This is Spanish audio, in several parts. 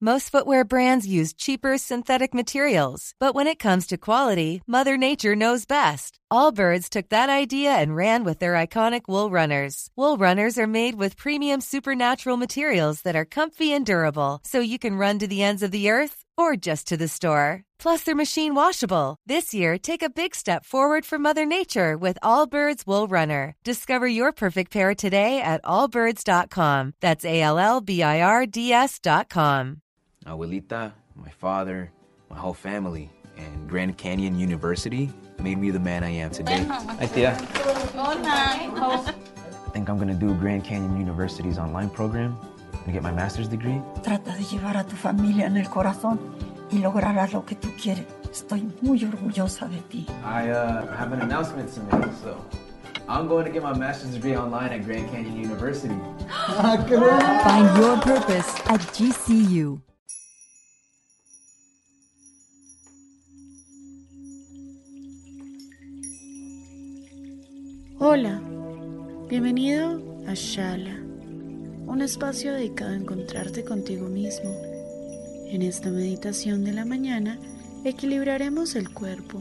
Most footwear brands use cheaper synthetic materials, but when it comes to quality, Mother Nature knows best. Allbirds took that idea and ran with their iconic wool runners. Wool runners are made with premium supernatural materials that are comfy and durable, so you can run to the ends of the earth or just to the store. Plus, they're machine washable. This year, take a big step forward for Mother Nature with Allbirds Wool Runner. Discover your perfect pair today at allbirds.com. That's A L L B I R D S.com. Abuelita, my father, my whole family, and Grand Canyon University made me the man I am today. Hi, Tia. I think I'm gonna do Grand Canyon University's online program and get my master's degree. Trata de llevar a tu familia en el corazón y lograrás lo que tú quieres. Estoy muy orgullosa de ti. I uh, have an announcement to make, so I'm going to get my master's degree online at Grand Canyon University. Find your purpose at GCU. Hola, bienvenido a Shala, un espacio dedicado a encontrarte contigo mismo. En esta meditación de la mañana equilibraremos el cuerpo,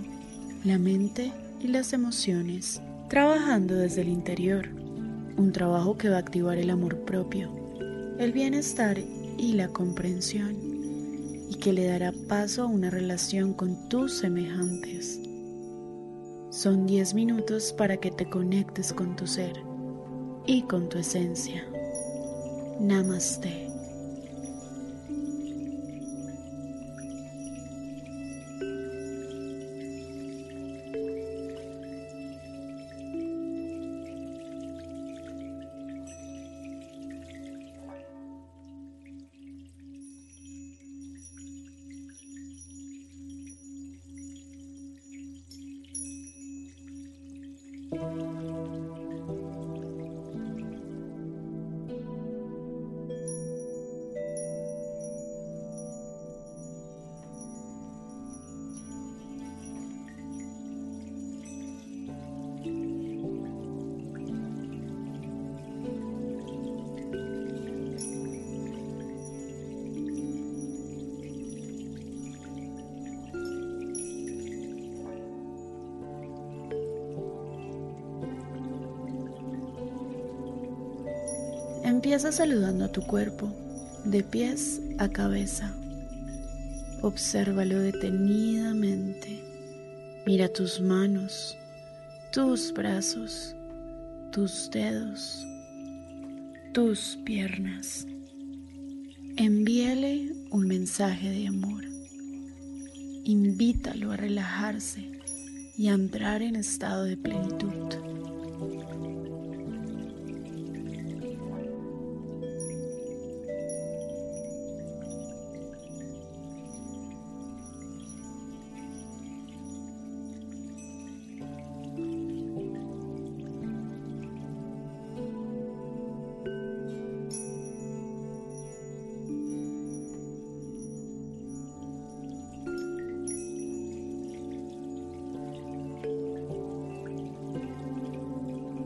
la mente y las emociones, trabajando desde el interior, un trabajo que va a activar el amor propio, el bienestar y la comprensión, y que le dará paso a una relación con tus semejantes. Son 10 minutos para que te conectes con tu ser y con tu esencia. Namaste. Empieza saludando a tu cuerpo, de pies a cabeza. Obsérvalo detenidamente. Mira tus manos, tus brazos, tus dedos, tus piernas. Envíale un mensaje de amor. Invítalo a relajarse y a entrar en estado de plenitud.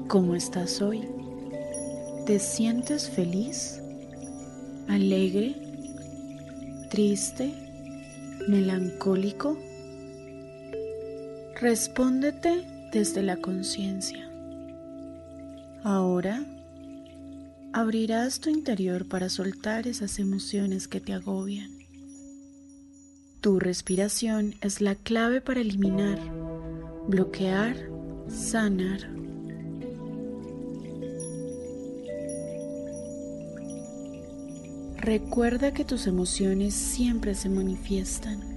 ¿Cómo estás hoy? ¿Te sientes feliz? ¿Alegre? ¿Triste? ¿Melancólico? Respóndete desde la conciencia. Ahora abrirás tu interior para soltar esas emociones que te agobian. Tu respiración es la clave para eliminar, bloquear, sanar Recuerda que tus emociones siempre se manifiestan.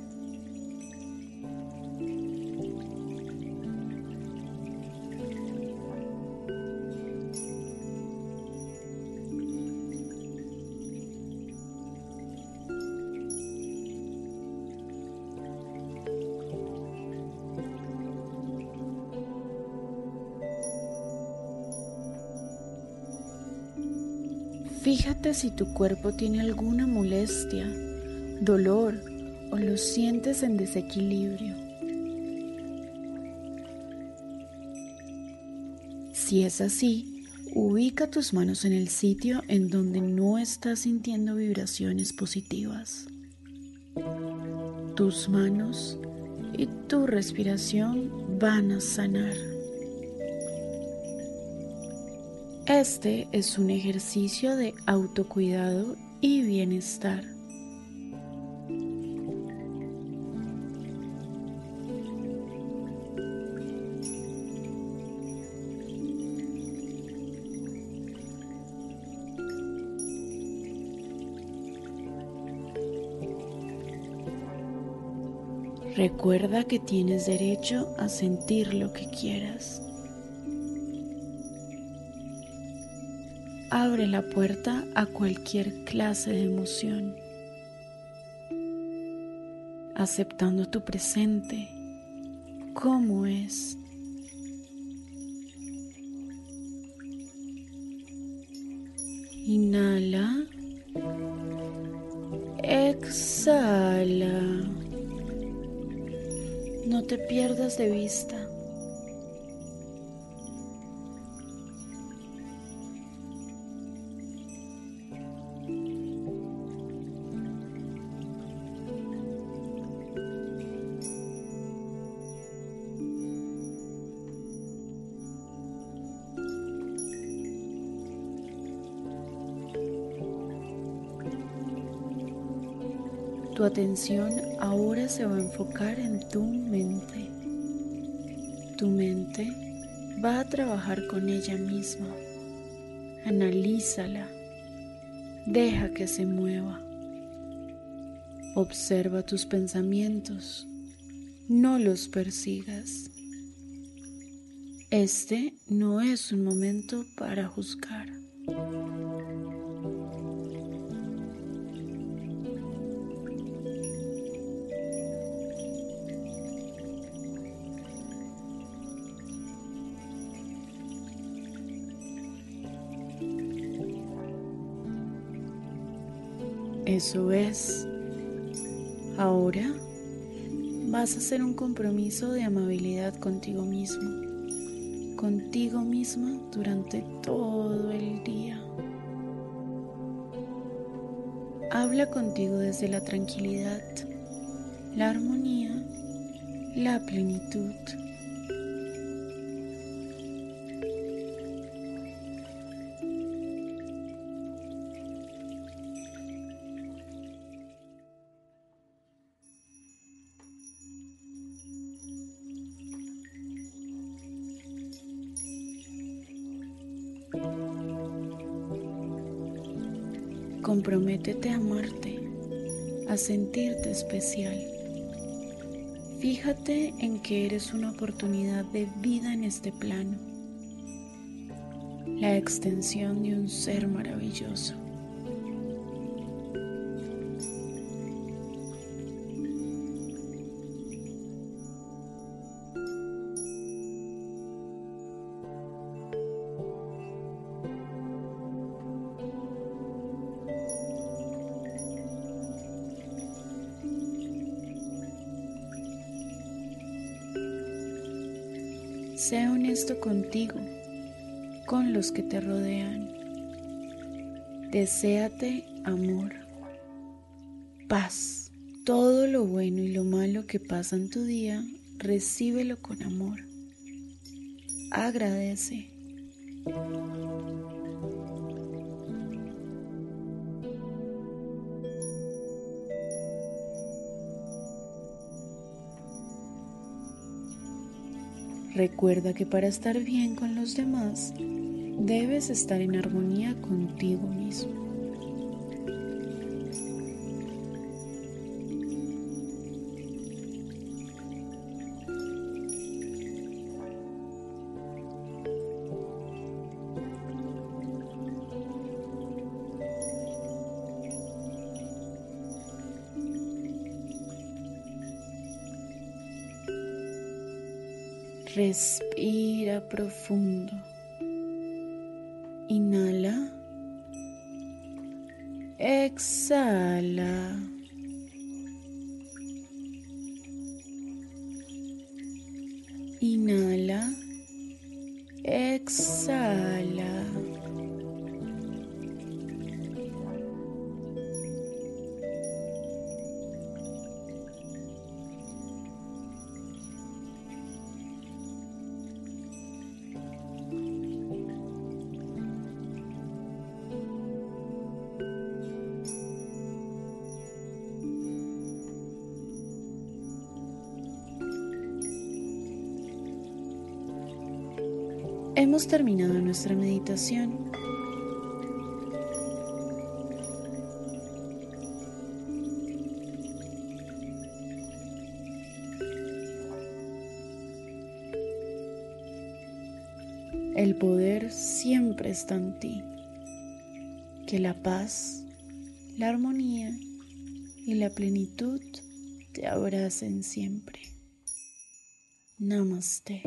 Fíjate si tu cuerpo tiene alguna molestia, dolor o lo sientes en desequilibrio. Si es así, ubica tus manos en el sitio en donde no estás sintiendo vibraciones positivas. Tus manos y tu respiración van a sanar. Este es un ejercicio de autocuidado y bienestar. Recuerda que tienes derecho a sentir lo que quieras. Abre la puerta a cualquier clase de emoción, aceptando tu presente como es. Inhala. Exhala. No te pierdas de vista. Tu atención ahora se va a enfocar en tu mente. Tu mente va a trabajar con ella misma. Analízala. Deja que se mueva. Observa tus pensamientos. No los persigas. Este no es un momento para juzgar. Eso es. Ahora vas a hacer un compromiso de amabilidad contigo mismo, contigo misma durante todo el día. Habla contigo desde la tranquilidad, la armonía, la plenitud. Comprométete a amarte, a sentirte especial. Fíjate en que eres una oportunidad de vida en este plano, la extensión de un ser maravilloso. Sé honesto contigo, con los que te rodean. Deséate amor, paz. Todo lo bueno y lo malo que pasa en tu día, recíbelo con amor. Agradece. Recuerda que para estar bien con los demás, debes estar en armonía contigo mismo. Respira profundo. Inhala. Exhala. Hemos terminado nuestra meditación. El poder siempre está en ti. Que la paz, la armonía y la plenitud te abracen siempre. Namaste.